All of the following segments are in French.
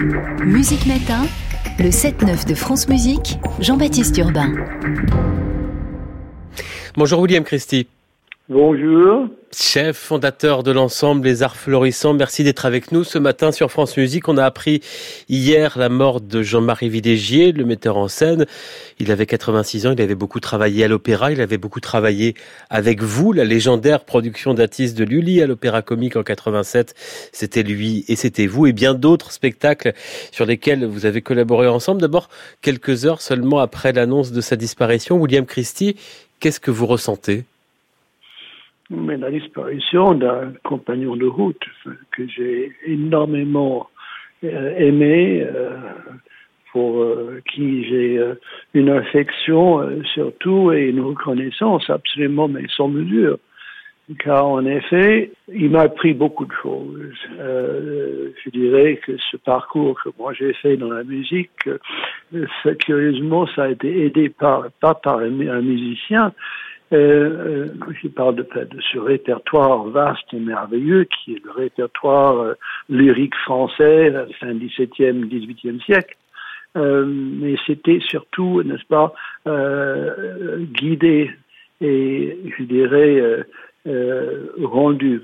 Musique Matin, le 7-9 de France Musique, Jean-Baptiste Urbain. Bonjour William Christie. Bonjour. Chef fondateur de l'ensemble Les Arts Florissants, merci d'être avec nous ce matin sur France Musique. On a appris hier la mort de Jean-Marie Vidégier, le metteur en scène. Il avait 86 ans, il avait beaucoup travaillé à l'opéra, il avait beaucoup travaillé avec vous, la légendaire production d'Atis de Lully à l'Opéra Comique en 87. C'était lui et c'était vous et bien d'autres spectacles sur lesquels vous avez collaboré ensemble. D'abord, quelques heures seulement après l'annonce de sa disparition, William Christie, qu'est-ce que vous ressentez? Mais la disparition d'un compagnon de route que j'ai énormément euh, aimé, euh, pour euh, qui j'ai une affection surtout et une reconnaissance absolument mais sans mesure. Car en effet, il m'a appris beaucoup de choses. je dirais que ce parcours que moi j'ai fait dans la musique, curieusement, ça a été aidé par, pas par un musicien, euh, euh, je parle de, de, ce répertoire vaste et merveilleux qui est le répertoire euh, lyrique français, fin 17e, 18e siècle. Euh, mais c'était surtout, n'est-ce pas, guidé et, je dirais, rendu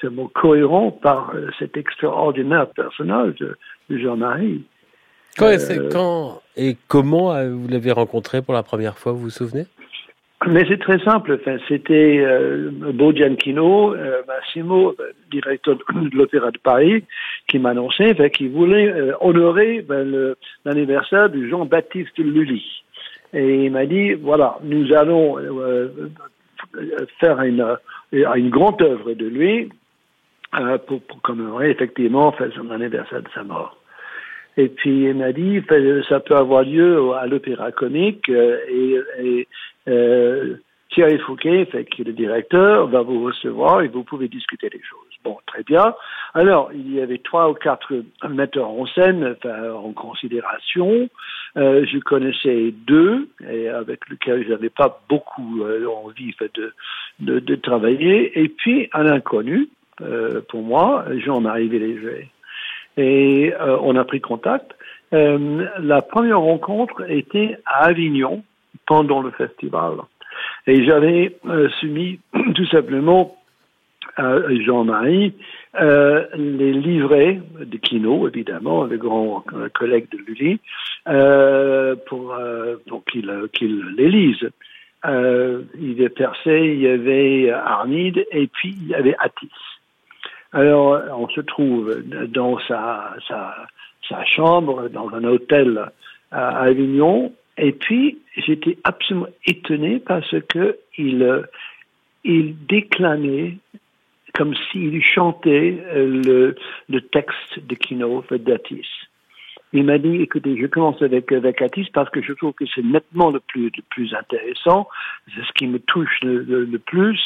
tout cohérent par cet extraordinaire personnage de Jean-Marie. Quand, quand, et comment euh, vous l'avez rencontré pour la première fois, vous vous souvenez? Mais c'est très simple. Enfin, c'était euh, Beau Gianchino, euh, Massimo, directeur de l'Opéra de Paris, qui m'annonçait qu'il voulait honorer ben, l'anniversaire de Jean-Baptiste Lully. Et il m'a dit, voilà, nous allons faire une, une grande œuvre de lui pour commémorer effectivement son anniversaire de sa mort. Et puis il m'a dit, ça peut avoir lieu à l'Opéra Comique euh, et, euh, Thierry Fouquet, qui est le directeur, va vous recevoir et vous pouvez discuter des choses. Bon, très bien. Alors, il y avait trois ou quatre metteurs en scène en considération. Euh, je connaissais deux, et avec lesquels je n'avais pas beaucoup envie de, de, travailler. Et puis, un inconnu, pour moi, Jean-Marie Léger. Et euh, on a pris contact. Euh, la première rencontre était à Avignon pendant le festival. Et j'avais euh, soumis tout simplement à Jean-Marie euh, les livrets de Kino, évidemment, le grand collègue de Lully, euh, pour, pour qu'il les lise. il y avait Persée, il y avait Arnide, et puis il y avait Atis. Alors, on se trouve dans sa, chambre, dans un hôtel à Avignon, et puis j'étais absolument étonné parce que il, il déclamait comme s'il chantait le, le texte de Kino d'Atis. Il m'a dit, écoutez, je commence avec, avec Atis parce que je trouve que c'est nettement le plus, le plus intéressant. C'est ce qui me touche le, le plus.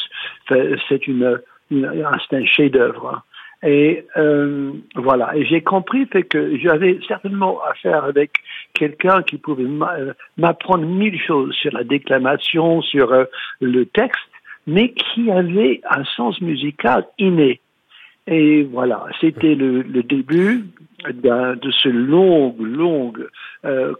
C'est une, c'est un chef-d'œuvre. Et euh, voilà. Et j'ai compris fait que j'avais certainement affaire avec quelqu'un qui pouvait euh, m'apprendre mille choses sur la déclamation, sur euh, le texte, mais qui avait un sens musical inné. Et voilà, c'était le, le, début de ce long, longue, euh,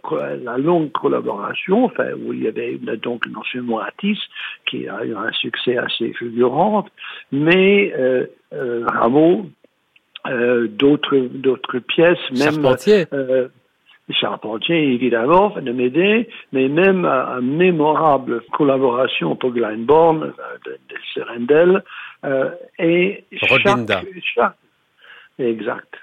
la longue collaboration, enfin, où il y avait donc non seulement Atis, qui a eu un succès assez fulgurant, mais euh, euh, Rameau, euh, d'autres d'autres pièces, même Charpentier. Euh, Charpentier évidemment de m'aider, mais même une mémorable collaboration pour Glyndebourne euh, de, de Serendel et Rodinda. chaque, chaque exact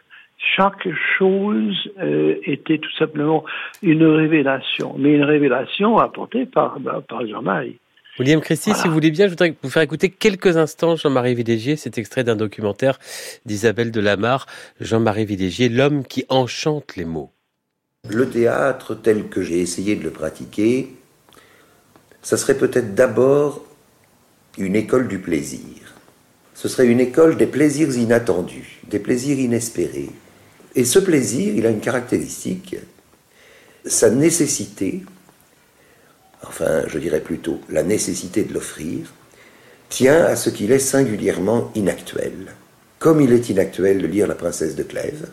chaque chose euh, était tout simplement une révélation, mais une révélation apportée par, par Jean-Marie. William Christie, si vous voulez bien, je voudrais vous faire écouter quelques instants Jean-Marie Vidégier, cet extrait d'un documentaire d'Isabelle Delamarre, Jean-Marie Vidégier, l'homme qui enchante les mots. Le théâtre tel que j'ai essayé de le pratiquer, ça serait peut-être d'abord une école du plaisir. Ce serait une école des plaisirs inattendus, des plaisirs inespérés. Et ce plaisir, il a une caractéristique, sa nécessité enfin je dirais plutôt la nécessité de l'offrir, tient à ce qu'il est singulièrement inactuel. Comme il est inactuel de lire La princesse de Clèves,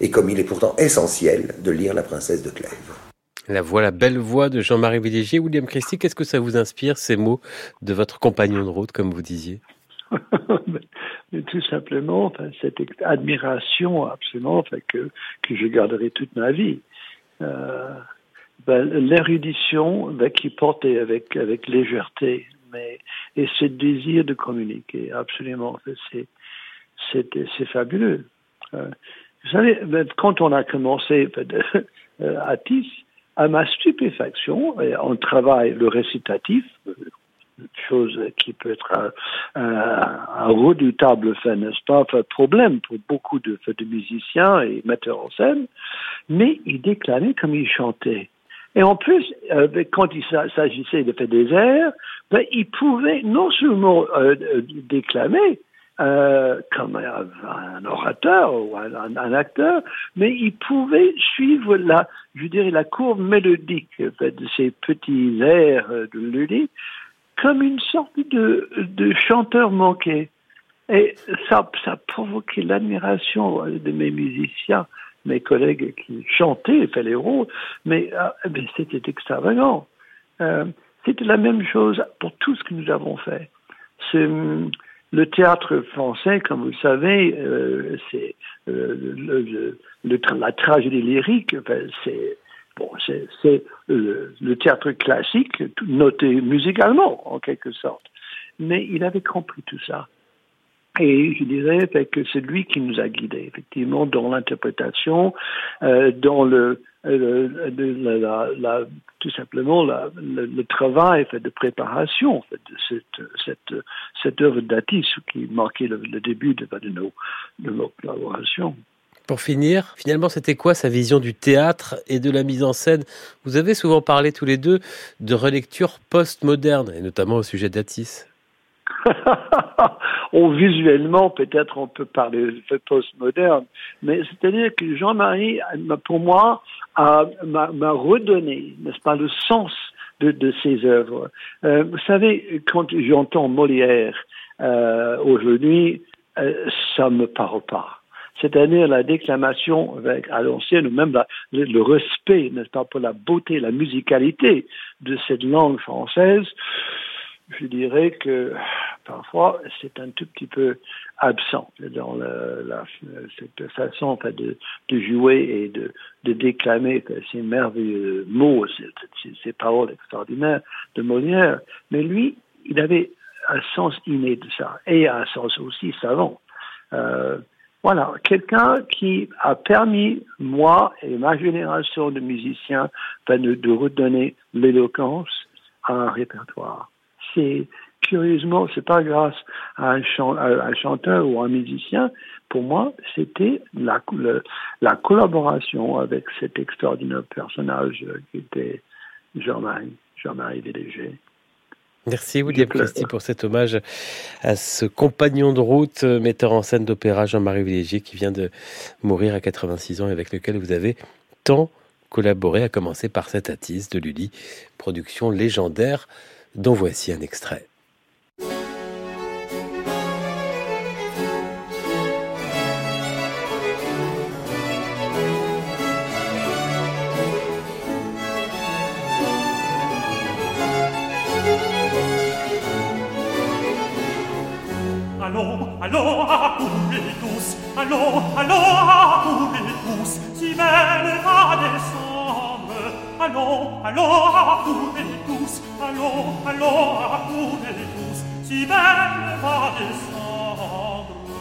et comme il est pourtant essentiel de lire La princesse de Clèves. La voix, la belle voix de Jean-Marie Villégier. William Christie, qu'est-ce que ça vous inspire, ces mots de votre compagnon de route, comme vous disiez? Tout simplement, cette admiration absolument que, que je garderai toute ma vie. Euh, ben, L'érudition ben, qui portait avec, avec légèreté, mais, et ce désir de communiquer, absolument, c'est fabuleux. Euh, vous savez, ben, quand on a commencé euh, à TIS, à ma stupéfaction, on travaille le récitatif, chose qui peut être un, redoutable fait, n'est-ce pas, problème pour beaucoup de, musiciens et metteurs en scène, mais il déclamait comme il chantait. Et en plus, euh, quand il s'agissait de faire des airs, ben, il pouvait non seulement euh, déclamer, euh, comme un, orateur ou un, acteur, mais il pouvait suivre la, je dirais, la courbe mélodique de ces petits airs de Lully comme une sorte de, de chanteur manqué. Et ça, ça provoquait l'admiration de mes musiciens, mes collègues qui chantaient, faisaient les rôles, mais, c'était extravagant. Euh, c'était la même chose pour tout ce que nous avons fait. Le théâtre français, comme vous le savez, euh, c'est euh, la tragédie lyrique, c'est c'est le, théâtre classique, noté musicalement en quelque sorte. Mais il avait compris tout ça. Et je dirais que c'est lui qui nous a guidés, effectivement, dans l'interprétation, euh, dans le, euh, tout simplement le, travail fait, de préparation de cette œuvre d'Atis qui marquait le, début de, de, nos, de nos collaborations. Pour finir, finalement, c'était quoi sa vision du théâtre et de la mise en scène? Vous avez souvent parlé tous les deux de relecture post-moderne, et notamment au sujet d'Atis. oh, visuellement, peut-être on peut parler de post-moderne, mais c'est-à-dire que Jean-Marie, pour moi, m'a redonné, n'est-ce pas, le sens de, de ses œuvres. Euh, vous savez, quand j'entends Molière euh, aujourd'hui, euh, ça me parle pas. C'est-à-dire la déclamation avec, à l'ancienne, ou même le, respect, n'est-ce pas, pour la beauté, la musicalité de cette langue française je dirais que parfois c'est un tout petit peu absent dans la, cette façon de, de, jouer et de, de déclamer ces merveilleux mots, ces, ces, paroles extraordinaires de Molière. Mais lui, il avait un sens inné de ça et un sens aussi savant. Euh, voilà, quelqu'un qui a permis, moi et ma génération de musiciens, ben, de, redonner l'éloquence à un répertoire c'est curieusement, c'est pas grâce à un, chanteur ou un musicien. Pour moi, c'était la, la collaboration avec cet extraordinaire personnage qui était Jean-Marie, Jean-Marie Merci William Christie pour cet hommage à ce compagnon de route, metteur en scène d'opéra Jean-Marie Villégier qui vient de mourir à 86 ans et avec lequel vous avez tant collaboré, à commencer par cette attise de Lully, production légendaire dont voici un extrait. Aloha publicus, aloha, aloha publicus, si vene ad sombre. Aloha, aloha publicus, aloha, aloha publicus, si vene ad sombre.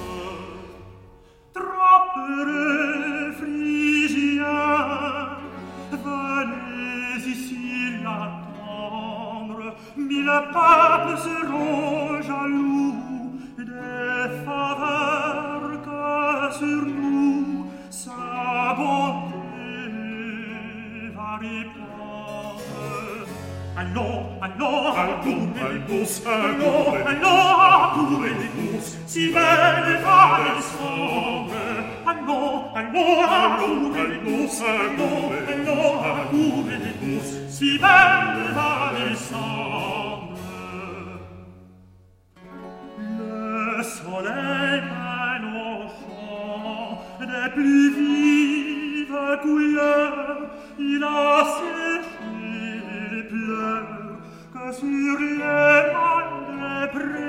Trappere si belle va descendre. Allons, allons, accourez-nous, allons, allons, accourez-nous, si belle va descendre. Le soleil au champ des plus vives Les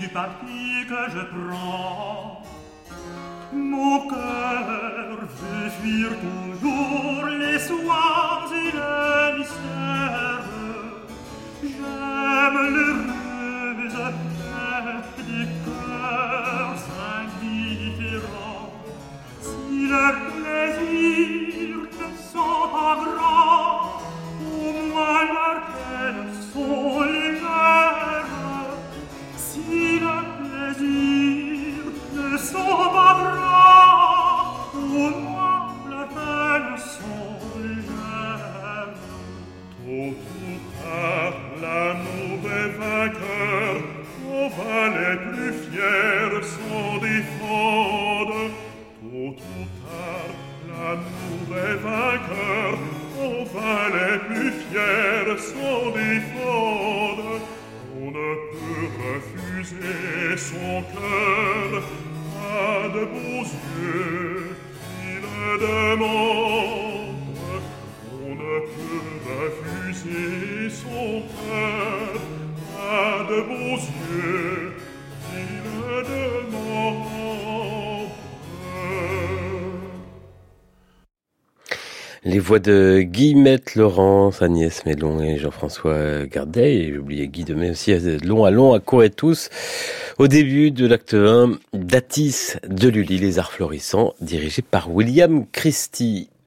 du parti que je prends. Mon cœur veut fuir toujours les soins et le mystère. J'aime le ruse des cœurs indifférents. Si leur plaisir te sent grand, voix de Guillemette Laurence, Agnès Mélon et Jean-François Gardet. Et j'ai oublié Guy Demet aussi, long à long, à et tous. Au début de l'acte 1, d'Atis de Lully, les arts florissants, dirigé par William Christie.